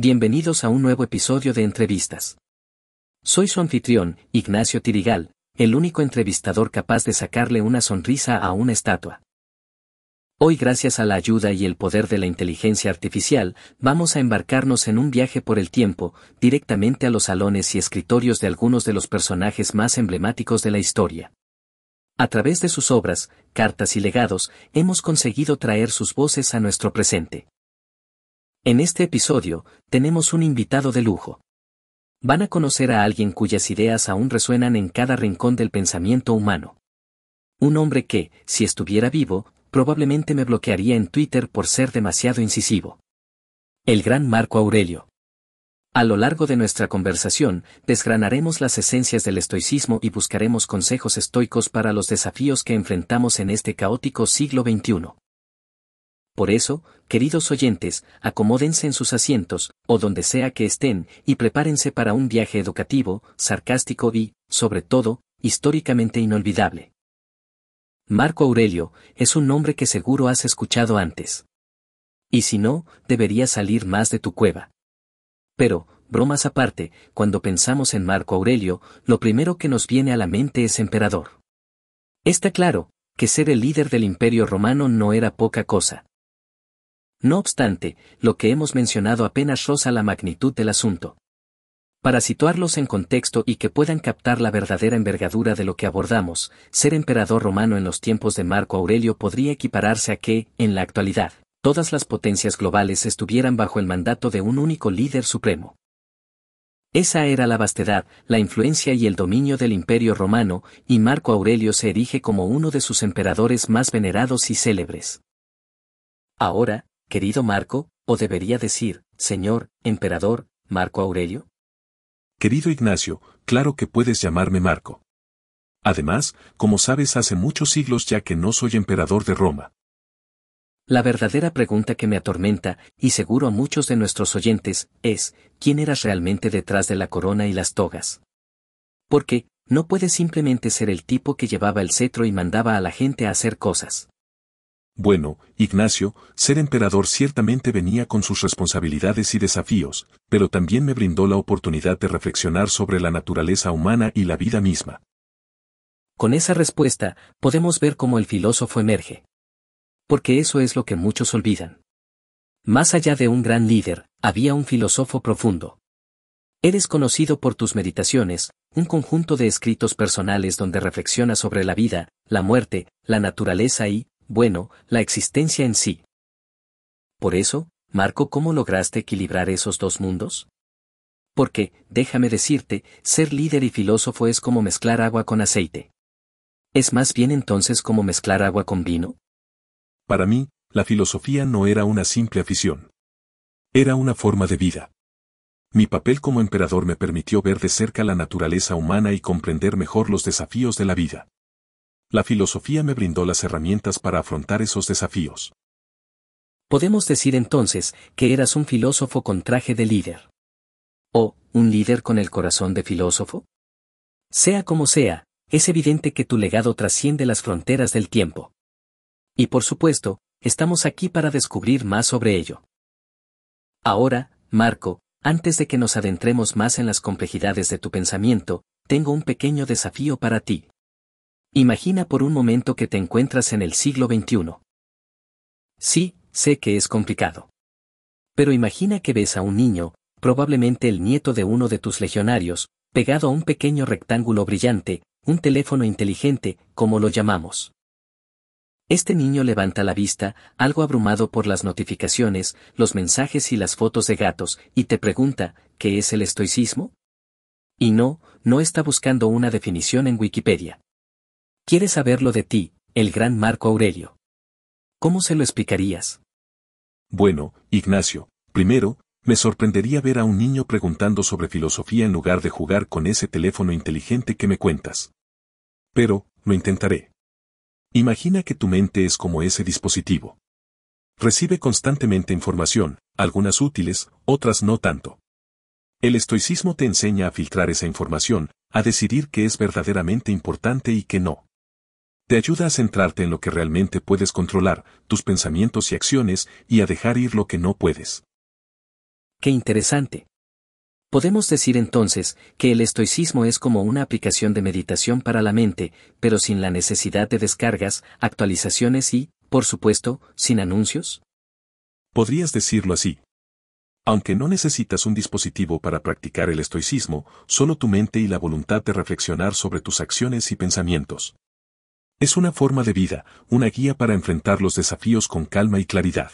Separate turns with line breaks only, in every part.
Bienvenidos a un nuevo episodio de Entrevistas. Soy su anfitrión, Ignacio Tirigal, el único entrevistador capaz de sacarle una sonrisa a una estatua. Hoy gracias a la ayuda y el poder de la inteligencia artificial, vamos a embarcarnos en un viaje por el tiempo, directamente a los salones y escritorios de algunos de los personajes más emblemáticos de la historia. A través de sus obras, cartas y legados, hemos conseguido traer sus voces a nuestro presente. En este episodio, tenemos un invitado de lujo. Van a conocer a alguien cuyas ideas aún resuenan en cada rincón del pensamiento humano. Un hombre que, si estuviera vivo, probablemente me bloquearía en Twitter por ser demasiado incisivo. El gran Marco Aurelio. A lo largo de nuestra conversación, desgranaremos las esencias del estoicismo y buscaremos consejos estoicos para los desafíos que enfrentamos en este caótico siglo XXI. Por eso, queridos oyentes, acomódense en sus asientos, o donde sea que estén, y prepárense para un viaje educativo, sarcástico y, sobre todo, históricamente inolvidable. Marco Aurelio es un nombre que seguro has escuchado antes. Y si no, debería salir más de tu cueva. Pero, bromas aparte, cuando pensamos en Marco Aurelio, lo primero que nos viene a la mente es emperador. Está claro, que ser el líder del imperio romano no era poca cosa. No obstante, lo que hemos mencionado apenas roza la magnitud del asunto. Para situarlos en contexto y que puedan captar la verdadera envergadura de lo que abordamos, ser emperador romano en los tiempos de Marco Aurelio podría equipararse a que, en la actualidad, todas las potencias globales estuvieran bajo el mandato de un único líder supremo. Esa era la vastedad, la influencia y el dominio del imperio romano, y Marco Aurelio se erige como uno de sus emperadores más venerados y célebres. Ahora, querido Marco, o debería decir, señor, emperador, Marco Aurelio?
Querido Ignacio, claro que puedes llamarme Marco. Además, como sabes hace muchos siglos ya que no soy emperador de Roma.
La verdadera pregunta que me atormenta, y seguro a muchos de nuestros oyentes, es, ¿quién eras realmente detrás de la corona y las togas? Porque, no puedes simplemente ser el tipo que llevaba el cetro y mandaba a la gente a hacer cosas.
Bueno, Ignacio, ser emperador ciertamente venía con sus responsabilidades y desafíos, pero también me brindó la oportunidad de reflexionar sobre la naturaleza humana y la vida misma.
Con esa respuesta, podemos ver cómo el filósofo emerge. Porque eso es lo que muchos olvidan. Más allá de un gran líder, había un filósofo profundo. Eres conocido por tus meditaciones, un conjunto de escritos personales donde reflexionas sobre la vida, la muerte, la naturaleza y, bueno, la existencia en sí. Por eso, Marco, ¿cómo lograste equilibrar esos dos mundos? Porque, déjame decirte, ser líder y filósofo es como mezclar agua con aceite. ¿Es más bien entonces como mezclar agua con vino?
Para mí, la filosofía no era una simple afición. Era una forma de vida. Mi papel como emperador me permitió ver de cerca la naturaleza humana y comprender mejor los desafíos de la vida. La filosofía me brindó las herramientas para afrontar esos desafíos.
Podemos decir entonces que eras un filósofo con traje de líder. ¿O un líder con el corazón de filósofo? Sea como sea, es evidente que tu legado trasciende las fronteras del tiempo. Y por supuesto, estamos aquí para descubrir más sobre ello. Ahora, Marco, antes de que nos adentremos más en las complejidades de tu pensamiento, tengo un pequeño desafío para ti. Imagina por un momento que te encuentras en el siglo XXI. Sí, sé que es complicado. Pero imagina que ves a un niño, probablemente el nieto de uno de tus legionarios, pegado a un pequeño rectángulo brillante, un teléfono inteligente, como lo llamamos. Este niño levanta la vista, algo abrumado por las notificaciones, los mensajes y las fotos de gatos, y te pregunta, ¿qué es el estoicismo? Y no, no está buscando una definición en Wikipedia. Quiere saberlo de ti, el gran Marco Aurelio. ¿Cómo se lo explicarías?
Bueno, Ignacio, primero, me sorprendería ver a un niño preguntando sobre filosofía en lugar de jugar con ese teléfono inteligente que me cuentas. Pero, lo intentaré. Imagina que tu mente es como ese dispositivo. Recibe constantemente información, algunas útiles, otras no tanto. El estoicismo te enseña a filtrar esa información, a decidir qué es verdaderamente importante y qué no. Te ayuda a centrarte en lo que realmente puedes controlar, tus pensamientos y acciones, y a dejar ir lo que no puedes.
Qué interesante. Podemos decir entonces que el estoicismo es como una aplicación de meditación para la mente, pero sin la necesidad de descargas, actualizaciones y, por supuesto, sin anuncios.
Podrías decirlo así. Aunque no necesitas un dispositivo para practicar el estoicismo, solo tu mente y la voluntad de reflexionar sobre tus acciones y pensamientos. Es una forma de vida, una guía para enfrentar los desafíos con calma y claridad.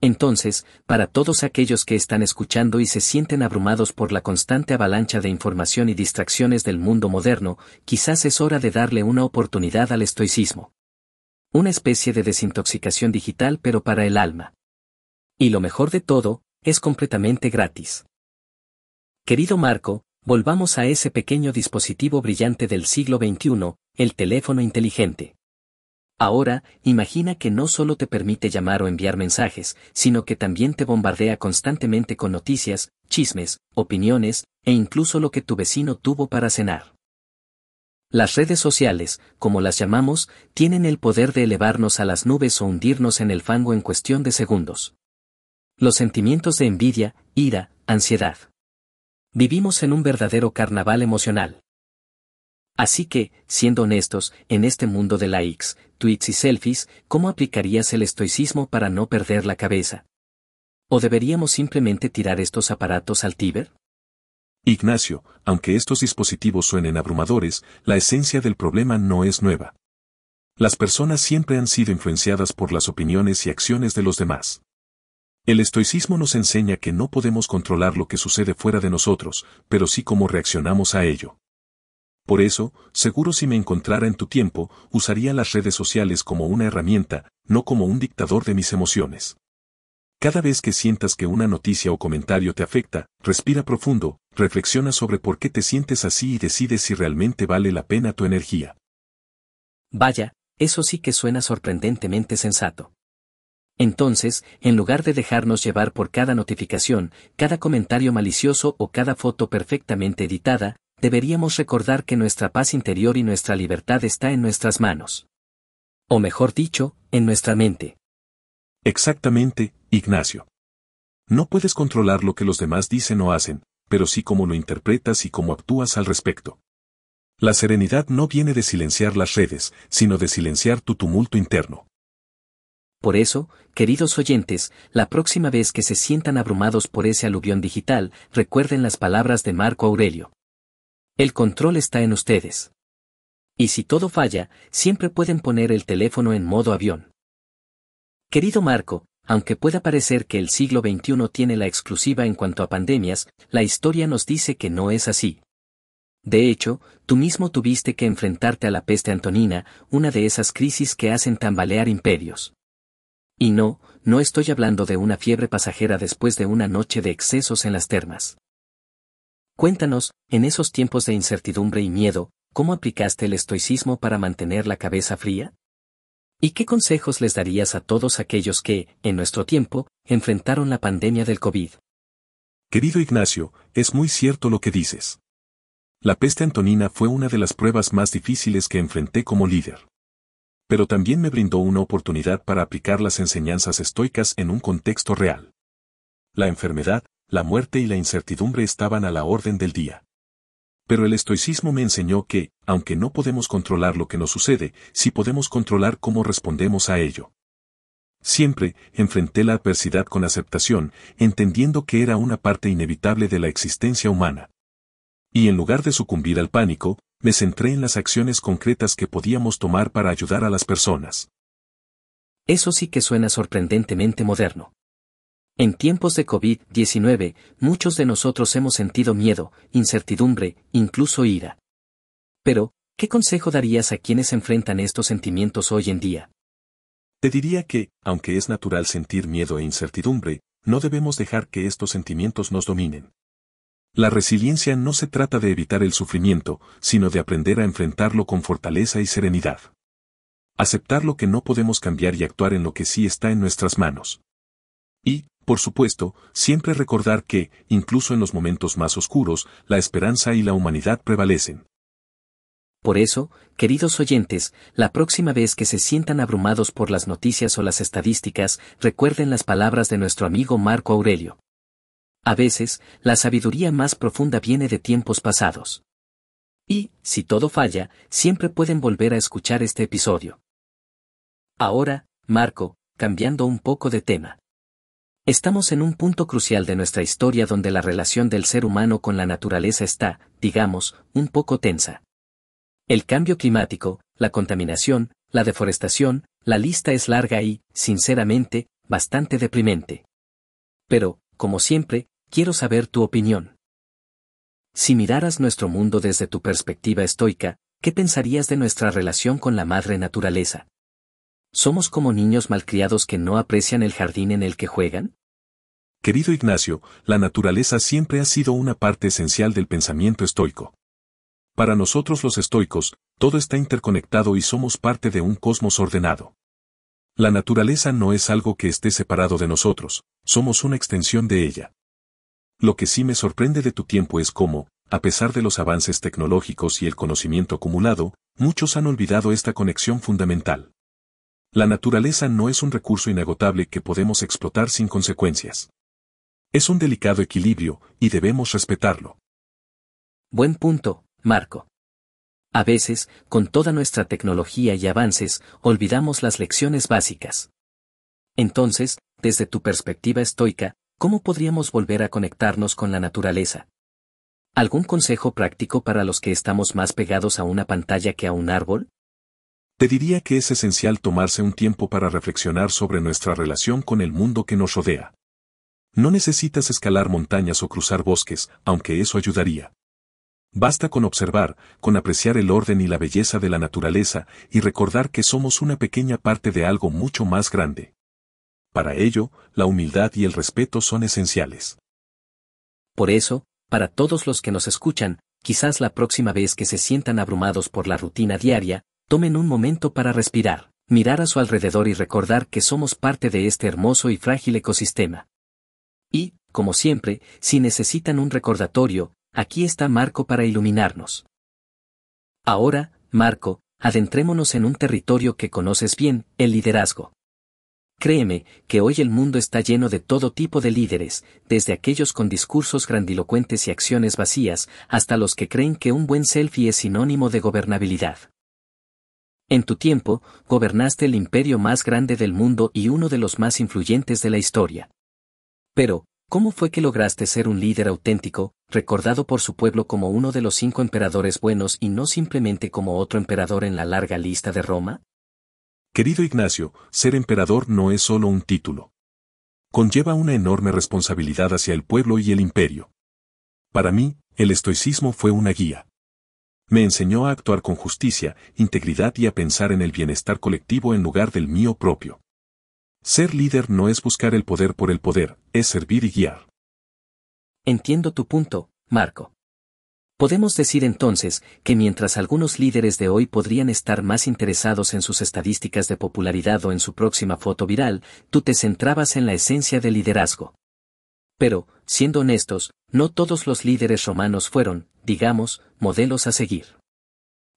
Entonces, para todos aquellos que están escuchando y se sienten abrumados por la constante avalancha de información y distracciones del mundo moderno, quizás es hora de darle una oportunidad al estoicismo. Una especie de desintoxicación digital pero para el alma. Y lo mejor de todo, es completamente gratis. Querido Marco, volvamos a ese pequeño dispositivo brillante del siglo XXI, el teléfono inteligente. Ahora, imagina que no solo te permite llamar o enviar mensajes, sino que también te bombardea constantemente con noticias, chismes, opiniones, e incluso lo que tu vecino tuvo para cenar. Las redes sociales, como las llamamos, tienen el poder de elevarnos a las nubes o hundirnos en el fango en cuestión de segundos. Los sentimientos de envidia, ira, ansiedad. Vivimos en un verdadero carnaval emocional. Así que, siendo honestos, en este mundo de likes, tweets y selfies, ¿cómo aplicarías el estoicismo para no perder la cabeza? ¿O deberíamos simplemente tirar estos aparatos al Tíber?
Ignacio, aunque estos dispositivos suenen abrumadores, la esencia del problema no es nueva. Las personas siempre han sido influenciadas por las opiniones y acciones de los demás. El estoicismo nos enseña que no podemos controlar lo que sucede fuera de nosotros, pero sí cómo reaccionamos a ello. Por eso, seguro si me encontrara en tu tiempo, usaría las redes sociales como una herramienta, no como un dictador de mis emociones. Cada vez que sientas que una noticia o comentario te afecta, respira profundo, reflexiona sobre por qué te sientes así y decide si realmente vale la pena tu energía.
Vaya, eso sí que suena sorprendentemente sensato. Entonces, en lugar de dejarnos llevar por cada notificación, cada comentario malicioso o cada foto perfectamente editada, deberíamos recordar que nuestra paz interior y nuestra libertad está en nuestras manos. O mejor dicho, en nuestra mente.
Exactamente, Ignacio. No puedes controlar lo que los demás dicen o hacen, pero sí cómo lo interpretas y cómo actúas al respecto. La serenidad no viene de silenciar las redes, sino de silenciar tu tumulto interno.
Por eso, queridos oyentes, la próxima vez que se sientan abrumados por ese aluvión digital, recuerden las palabras de Marco Aurelio. El control está en ustedes. Y si todo falla, siempre pueden poner el teléfono en modo avión. Querido Marco, aunque pueda parecer que el siglo XXI tiene la exclusiva en cuanto a pandemias, la historia nos dice que no es así. De hecho, tú mismo tuviste que enfrentarte a la peste antonina, una de esas crisis que hacen tambalear imperios. Y no, no estoy hablando de una fiebre pasajera después de una noche de excesos en las termas. Cuéntanos, en esos tiempos de incertidumbre y miedo, ¿cómo aplicaste el estoicismo para mantener la cabeza fría? ¿Y qué consejos les darías a todos aquellos que, en nuestro tiempo, enfrentaron la pandemia del COVID?
Querido Ignacio, es muy cierto lo que dices. La peste antonina fue una de las pruebas más difíciles que enfrenté como líder pero también me brindó una oportunidad para aplicar las enseñanzas estoicas en un contexto real. La enfermedad, la muerte y la incertidumbre estaban a la orden del día. Pero el estoicismo me enseñó que, aunque no podemos controlar lo que nos sucede, sí podemos controlar cómo respondemos a ello. Siempre, enfrenté la adversidad con aceptación, entendiendo que era una parte inevitable de la existencia humana. Y en lugar de sucumbir al pánico, me centré en las acciones concretas que podíamos tomar para ayudar a las personas.
Eso sí que suena sorprendentemente moderno. En tiempos de COVID-19, muchos de nosotros hemos sentido miedo, incertidumbre, incluso ira. Pero, ¿qué consejo darías a quienes enfrentan estos sentimientos hoy en día?
Te diría que, aunque es natural sentir miedo e incertidumbre, no debemos dejar que estos sentimientos nos dominen. La resiliencia no se trata de evitar el sufrimiento, sino de aprender a enfrentarlo con fortaleza y serenidad. Aceptar lo que no podemos cambiar y actuar en lo que sí está en nuestras manos. Y, por supuesto, siempre recordar que, incluso en los momentos más oscuros, la esperanza y la humanidad prevalecen.
Por eso, queridos oyentes, la próxima vez que se sientan abrumados por las noticias o las estadísticas, recuerden las palabras de nuestro amigo Marco Aurelio. A veces, la sabiduría más profunda viene de tiempos pasados. Y, si todo falla, siempre pueden volver a escuchar este episodio. Ahora, Marco, cambiando un poco de tema. Estamos en un punto crucial de nuestra historia donde la relación del ser humano con la naturaleza está, digamos, un poco tensa. El cambio climático, la contaminación, la deforestación, la lista es larga y, sinceramente, bastante deprimente. Pero, como siempre, quiero saber tu opinión. Si miraras nuestro mundo desde tu perspectiva estoica, ¿qué pensarías de nuestra relación con la madre naturaleza? ¿Somos como niños malcriados que no aprecian el jardín en el que juegan?
Querido Ignacio, la naturaleza siempre ha sido una parte esencial del pensamiento estoico. Para nosotros los estoicos, todo está interconectado y somos parte de un cosmos ordenado. La naturaleza no es algo que esté separado de nosotros, somos una extensión de ella. Lo que sí me sorprende de tu tiempo es cómo, a pesar de los avances tecnológicos y el conocimiento acumulado, muchos han olvidado esta conexión fundamental. La naturaleza no es un recurso inagotable que podemos explotar sin consecuencias. Es un delicado equilibrio, y debemos respetarlo.
Buen punto, Marco. A veces, con toda nuestra tecnología y avances, olvidamos las lecciones básicas. Entonces, desde tu perspectiva estoica, ¿cómo podríamos volver a conectarnos con la naturaleza? ¿Algún consejo práctico para los que estamos más pegados a una pantalla que a un árbol?
Te diría que es esencial tomarse un tiempo para reflexionar sobre nuestra relación con el mundo que nos rodea. No necesitas escalar montañas o cruzar bosques, aunque eso ayudaría. Basta con observar, con apreciar el orden y la belleza de la naturaleza y recordar que somos una pequeña parte de algo mucho más grande. Para ello, la humildad y el respeto son esenciales.
Por eso, para todos los que nos escuchan, quizás la próxima vez que se sientan abrumados por la rutina diaria, tomen un momento para respirar, mirar a su alrededor y recordar que somos parte de este hermoso y frágil ecosistema. Y, como siempre, si necesitan un recordatorio, aquí está Marco para iluminarnos. Ahora, Marco, adentrémonos en un territorio que conoces bien, el liderazgo. Créeme, que hoy el mundo está lleno de todo tipo de líderes, desde aquellos con discursos grandilocuentes y acciones vacías, hasta los que creen que un buen selfie es sinónimo de gobernabilidad. En tu tiempo, gobernaste el imperio más grande del mundo y uno de los más influyentes de la historia. Pero, ¿cómo fue que lograste ser un líder auténtico, recordado por su pueblo como uno de los cinco emperadores buenos y no simplemente como otro emperador en la larga lista de Roma?
Querido Ignacio, ser emperador no es solo un título. Conlleva una enorme responsabilidad hacia el pueblo y el imperio. Para mí, el estoicismo fue una guía. Me enseñó a actuar con justicia, integridad y a pensar en el bienestar colectivo en lugar del mío propio. Ser líder no es buscar el poder por el poder, es servir y guiar.
Entiendo tu punto, Marco. Podemos decir entonces que mientras algunos líderes de hoy podrían estar más interesados en sus estadísticas de popularidad o en su próxima foto viral, tú te centrabas en la esencia del liderazgo. Pero, siendo honestos, no todos los líderes romanos fueron, digamos, modelos a seguir.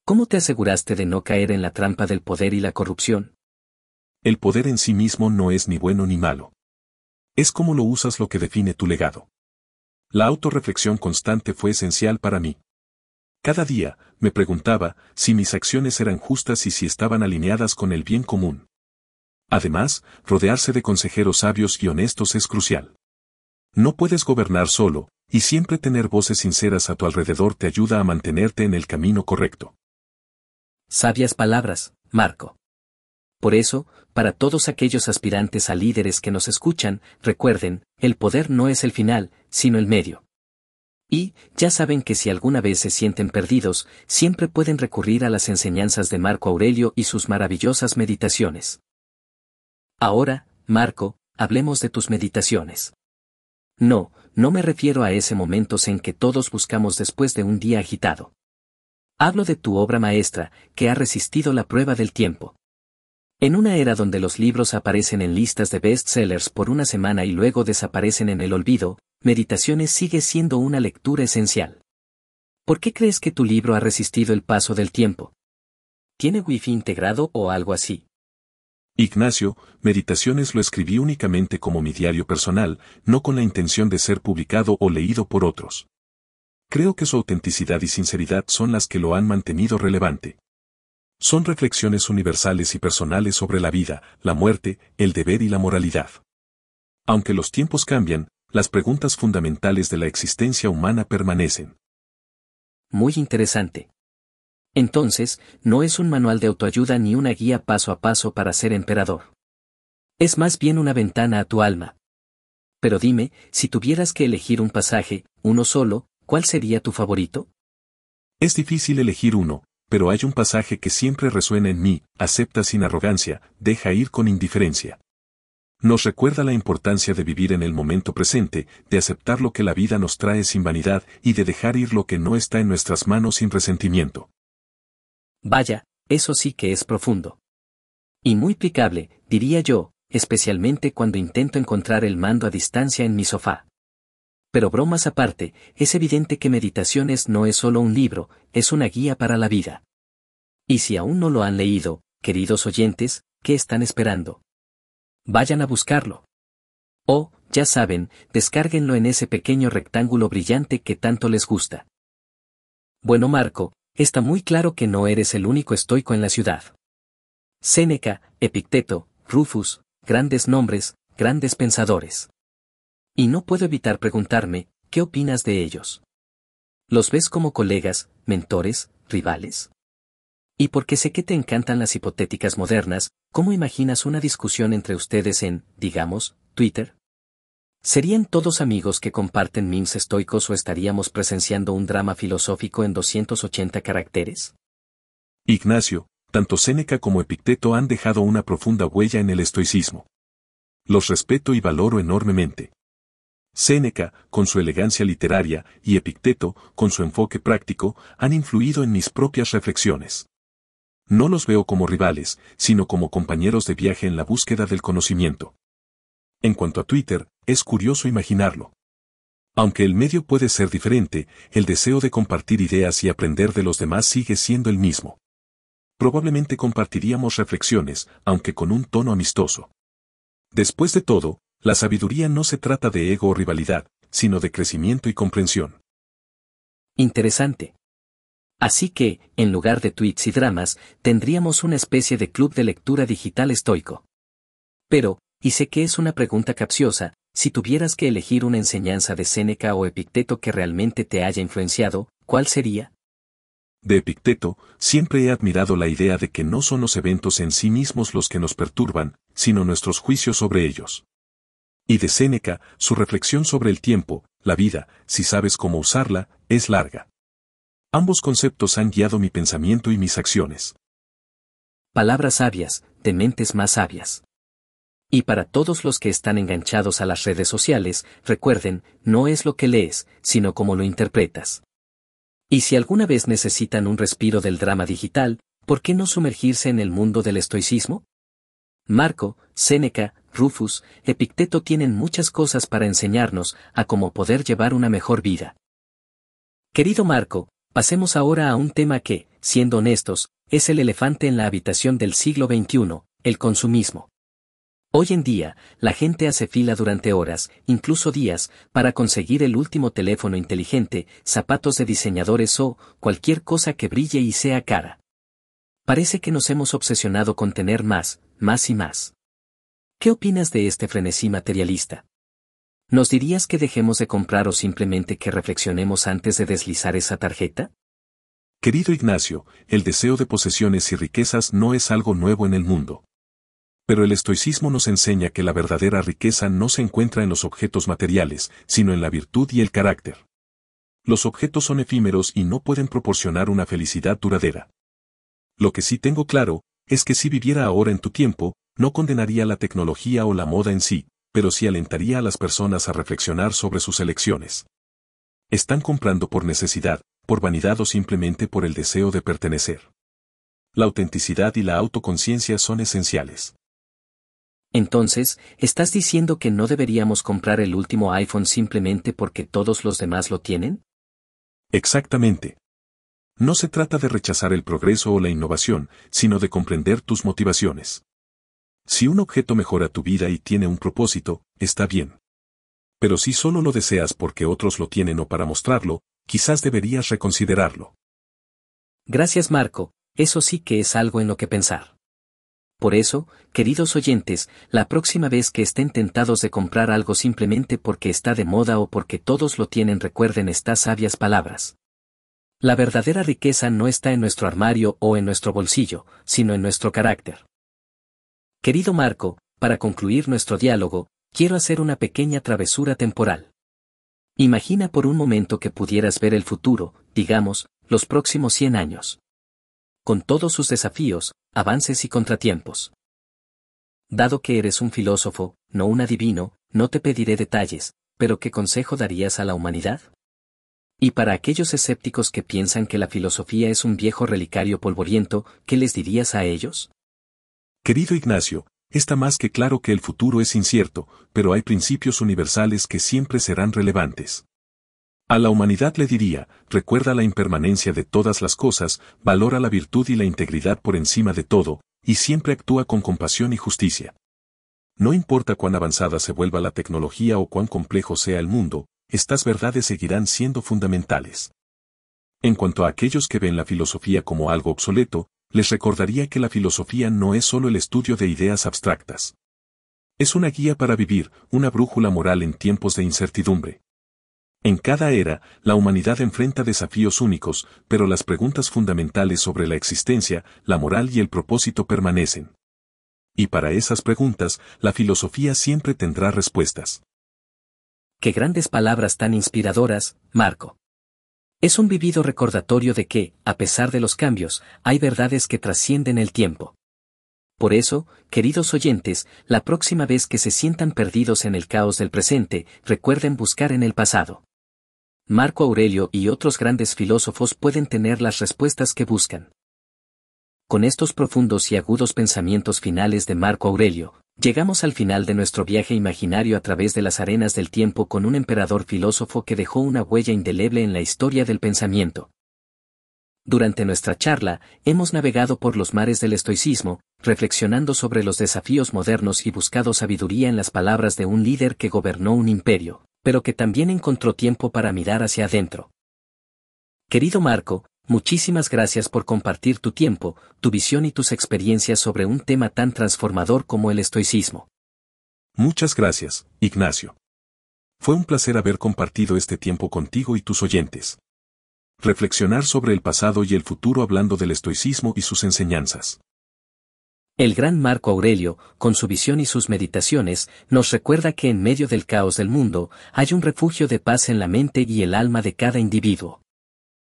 ¿Cómo te aseguraste de no caer en la trampa del poder y la corrupción?
El poder en sí mismo no es ni bueno ni malo. Es cómo lo usas lo que define tu legado. La autorreflexión constante fue esencial para mí. Cada día, me preguntaba si mis acciones eran justas y si estaban alineadas con el bien común. Además, rodearse de consejeros sabios y honestos es crucial. No puedes gobernar solo, y siempre tener voces sinceras a tu alrededor te ayuda a mantenerte en el camino correcto.
Sabias palabras, Marco. Por eso, para todos aquellos aspirantes a líderes que nos escuchan, recuerden, el poder no es el final, sino el medio. Y, ya saben que si alguna vez se sienten perdidos, siempre pueden recurrir a las enseñanzas de Marco Aurelio y sus maravillosas meditaciones. Ahora, Marco, hablemos de tus meditaciones. No, no me refiero a ese momentos en que todos buscamos después de un día agitado. Hablo de tu obra maestra, que ha resistido la prueba del tiempo. En una era donde los libros aparecen en listas de bestsellers por una semana y luego desaparecen en el olvido, Meditaciones sigue siendo una lectura esencial. ¿Por qué crees que tu libro ha resistido el paso del tiempo? ¿Tiene wifi integrado o algo así?
Ignacio, Meditaciones lo escribí únicamente como mi diario personal, no con la intención de ser publicado o leído por otros. Creo que su autenticidad y sinceridad son las que lo han mantenido relevante. Son reflexiones universales y personales sobre la vida, la muerte, el deber y la moralidad. Aunque los tiempos cambian, las preguntas fundamentales de la existencia humana permanecen.
Muy interesante. Entonces, no es un manual de autoayuda ni una guía paso a paso para ser emperador. Es más bien una ventana a tu alma. Pero dime, si tuvieras que elegir un pasaje, uno solo, ¿cuál sería tu favorito?
Es difícil elegir uno, pero hay un pasaje que siempre resuena en mí, acepta sin arrogancia, deja ir con indiferencia. Nos recuerda la importancia de vivir en el momento presente, de aceptar lo que la vida nos trae sin vanidad y de dejar ir lo que no está en nuestras manos sin resentimiento.
Vaya, eso sí que es profundo. Y muy picable, diría yo, especialmente cuando intento encontrar el mando a distancia en mi sofá. Pero bromas aparte, es evidente que Meditaciones no es solo un libro, es una guía para la vida. Y si aún no lo han leído, queridos oyentes, ¿qué están esperando? Vayan a buscarlo. O, ya saben, descárguenlo en ese pequeño rectángulo brillante que tanto les gusta. Bueno Marco, está muy claro que no eres el único estoico en la ciudad. Séneca, Epicteto, Rufus, grandes nombres, grandes pensadores. Y no puedo evitar preguntarme, ¿qué opinas de ellos? ¿Los ves como colegas, mentores, rivales? Y porque sé que te encantan las hipotéticas modernas, ¿cómo imaginas una discusión entre ustedes en, digamos, Twitter? ¿Serían todos amigos que comparten memes estoicos o estaríamos presenciando un drama filosófico en 280 caracteres?
Ignacio, tanto Séneca como Epicteto han dejado una profunda huella en el estoicismo. Los respeto y valoro enormemente. Séneca, con su elegancia literaria, y Epicteto, con su enfoque práctico, han influido en mis propias reflexiones. No los veo como rivales, sino como compañeros de viaje en la búsqueda del conocimiento. En cuanto a Twitter, es curioso imaginarlo. Aunque el medio puede ser diferente, el deseo de compartir ideas y aprender de los demás sigue siendo el mismo. Probablemente compartiríamos reflexiones, aunque con un tono amistoso. Después de todo, la sabiduría no se trata de ego o rivalidad, sino de crecimiento y comprensión.
Interesante. Así que, en lugar de tweets y dramas, tendríamos una especie de club de lectura digital estoico. Pero, y sé que es una pregunta capciosa, si tuvieras que elegir una enseñanza de Séneca o Epicteto que realmente te haya influenciado, ¿cuál sería?
De Epicteto, siempre he admirado la idea de que no son los eventos en sí mismos los que nos perturban, sino nuestros juicios sobre ellos. Y de Séneca, su reflexión sobre el tiempo, la vida, si sabes cómo usarla, es larga. Ambos conceptos han guiado mi pensamiento y mis acciones.
Palabras sabias, de mentes más sabias. Y para todos los que están enganchados a las redes sociales, recuerden, no es lo que lees, sino cómo lo interpretas. Y si alguna vez necesitan un respiro del drama digital, ¿por qué no sumergirse en el mundo del estoicismo? Marco, Séneca, Rufus, Epicteto tienen muchas cosas para enseñarnos a cómo poder llevar una mejor vida. Querido Marco, pasemos ahora a un tema que, siendo honestos, es el elefante en la habitación del siglo XXI, el consumismo. Hoy en día, la gente hace fila durante horas, incluso días, para conseguir el último teléfono inteligente, zapatos de diseñadores o cualquier cosa que brille y sea cara. Parece que nos hemos obsesionado con tener más, más y más. ¿Qué opinas de este frenesí materialista? ¿Nos dirías que dejemos de comprar o simplemente que reflexionemos antes de deslizar esa tarjeta?
Querido Ignacio, el deseo de posesiones y riquezas no es algo nuevo en el mundo. Pero el estoicismo nos enseña que la verdadera riqueza no se encuentra en los objetos materiales, sino en la virtud y el carácter. Los objetos son efímeros y no pueden proporcionar una felicidad duradera. Lo que sí tengo claro, es que si viviera ahora en tu tiempo, no condenaría la tecnología o la moda en sí, pero sí alentaría a las personas a reflexionar sobre sus elecciones. Están comprando por necesidad, por vanidad o simplemente por el deseo de pertenecer. La autenticidad y la autoconciencia son esenciales.
Entonces, ¿estás diciendo que no deberíamos comprar el último iPhone simplemente porque todos los demás lo tienen?
Exactamente. No se trata de rechazar el progreso o la innovación, sino de comprender tus motivaciones. Si un objeto mejora tu vida y tiene un propósito, está bien. Pero si solo lo deseas porque otros lo tienen o para mostrarlo, quizás deberías reconsiderarlo.
Gracias Marco, eso sí que es algo en lo que pensar. Por eso, queridos oyentes, la próxima vez que estén tentados de comprar algo simplemente porque está de moda o porque todos lo tienen recuerden estas sabias palabras. La verdadera riqueza no está en nuestro armario o en nuestro bolsillo, sino en nuestro carácter. Querido Marco, para concluir nuestro diálogo, quiero hacer una pequeña travesura temporal. Imagina por un momento que pudieras ver el futuro, digamos, los próximos 100 años con todos sus desafíos, avances y contratiempos. Dado que eres un filósofo, no un adivino, no te pediré detalles, pero ¿qué consejo darías a la humanidad? Y para aquellos escépticos que piensan que la filosofía es un viejo relicario polvoriento, ¿qué les dirías a ellos?
Querido Ignacio, está más que claro que el futuro es incierto, pero hay principios universales que siempre serán relevantes. A la humanidad le diría, recuerda la impermanencia de todas las cosas, valora la virtud y la integridad por encima de todo, y siempre actúa con compasión y justicia. No importa cuán avanzada se vuelva la tecnología o cuán complejo sea el mundo, estas verdades seguirán siendo fundamentales. En cuanto a aquellos que ven la filosofía como algo obsoleto, les recordaría que la filosofía no es solo el estudio de ideas abstractas. Es una guía para vivir, una brújula moral en tiempos de incertidumbre. En cada era, la humanidad enfrenta desafíos únicos, pero las preguntas fundamentales sobre la existencia, la moral y el propósito permanecen. Y para esas preguntas, la filosofía siempre tendrá respuestas.
Qué grandes palabras tan inspiradoras, Marco. Es un vivido recordatorio de que, a pesar de los cambios, hay verdades que trascienden el tiempo. Por eso, queridos oyentes, la próxima vez que se sientan perdidos en el caos del presente, recuerden buscar en el pasado. Marco Aurelio y otros grandes filósofos pueden tener las respuestas que buscan. Con estos profundos y agudos pensamientos finales de Marco Aurelio, llegamos al final de nuestro viaje imaginario a través de las arenas del tiempo con un emperador filósofo que dejó una huella indeleble en la historia del pensamiento. Durante nuestra charla, hemos navegado por los mares del estoicismo, reflexionando sobre los desafíos modernos y buscado sabiduría en las palabras de un líder que gobernó un imperio, pero que también encontró tiempo para mirar hacia adentro. Querido Marco, muchísimas gracias por compartir tu tiempo, tu visión y tus experiencias sobre un tema tan transformador como el estoicismo.
Muchas gracias, Ignacio. Fue un placer haber compartido este tiempo contigo y tus oyentes. Reflexionar sobre el pasado y el futuro hablando del estoicismo y sus enseñanzas.
El gran Marco Aurelio, con su visión y sus meditaciones, nos recuerda que en medio del caos del mundo, hay un refugio de paz en la mente y el alma de cada individuo.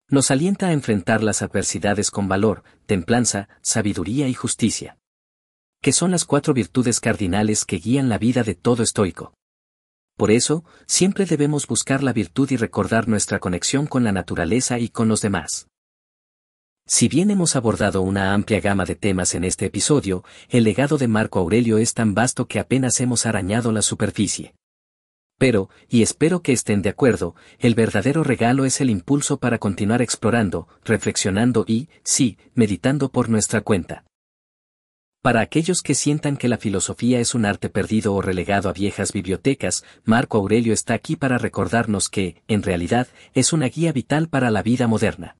Nos alienta a enfrentar las adversidades con valor, templanza, sabiduría y justicia. Que son las cuatro virtudes cardinales que guían la vida de todo estoico. Por eso, siempre debemos buscar la virtud y recordar nuestra conexión con la naturaleza y con los demás. Si bien hemos abordado una amplia gama de temas en este episodio, el legado de Marco Aurelio es tan vasto que apenas hemos arañado la superficie. Pero, y espero que estén de acuerdo, el verdadero regalo es el impulso para continuar explorando, reflexionando y, sí, meditando por nuestra cuenta. Para aquellos que sientan que la filosofía es un arte perdido o relegado a viejas bibliotecas, Marco Aurelio está aquí para recordarnos que, en realidad, es una guía vital para la vida moderna.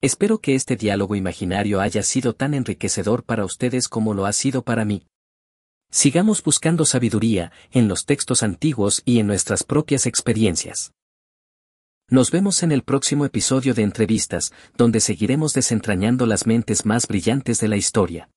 Espero que este diálogo imaginario haya sido tan enriquecedor para ustedes como lo ha sido para mí. Sigamos buscando sabiduría en los textos antiguos y en nuestras propias experiencias. Nos vemos en el próximo episodio de Entrevistas, donde seguiremos desentrañando las mentes más brillantes de la historia.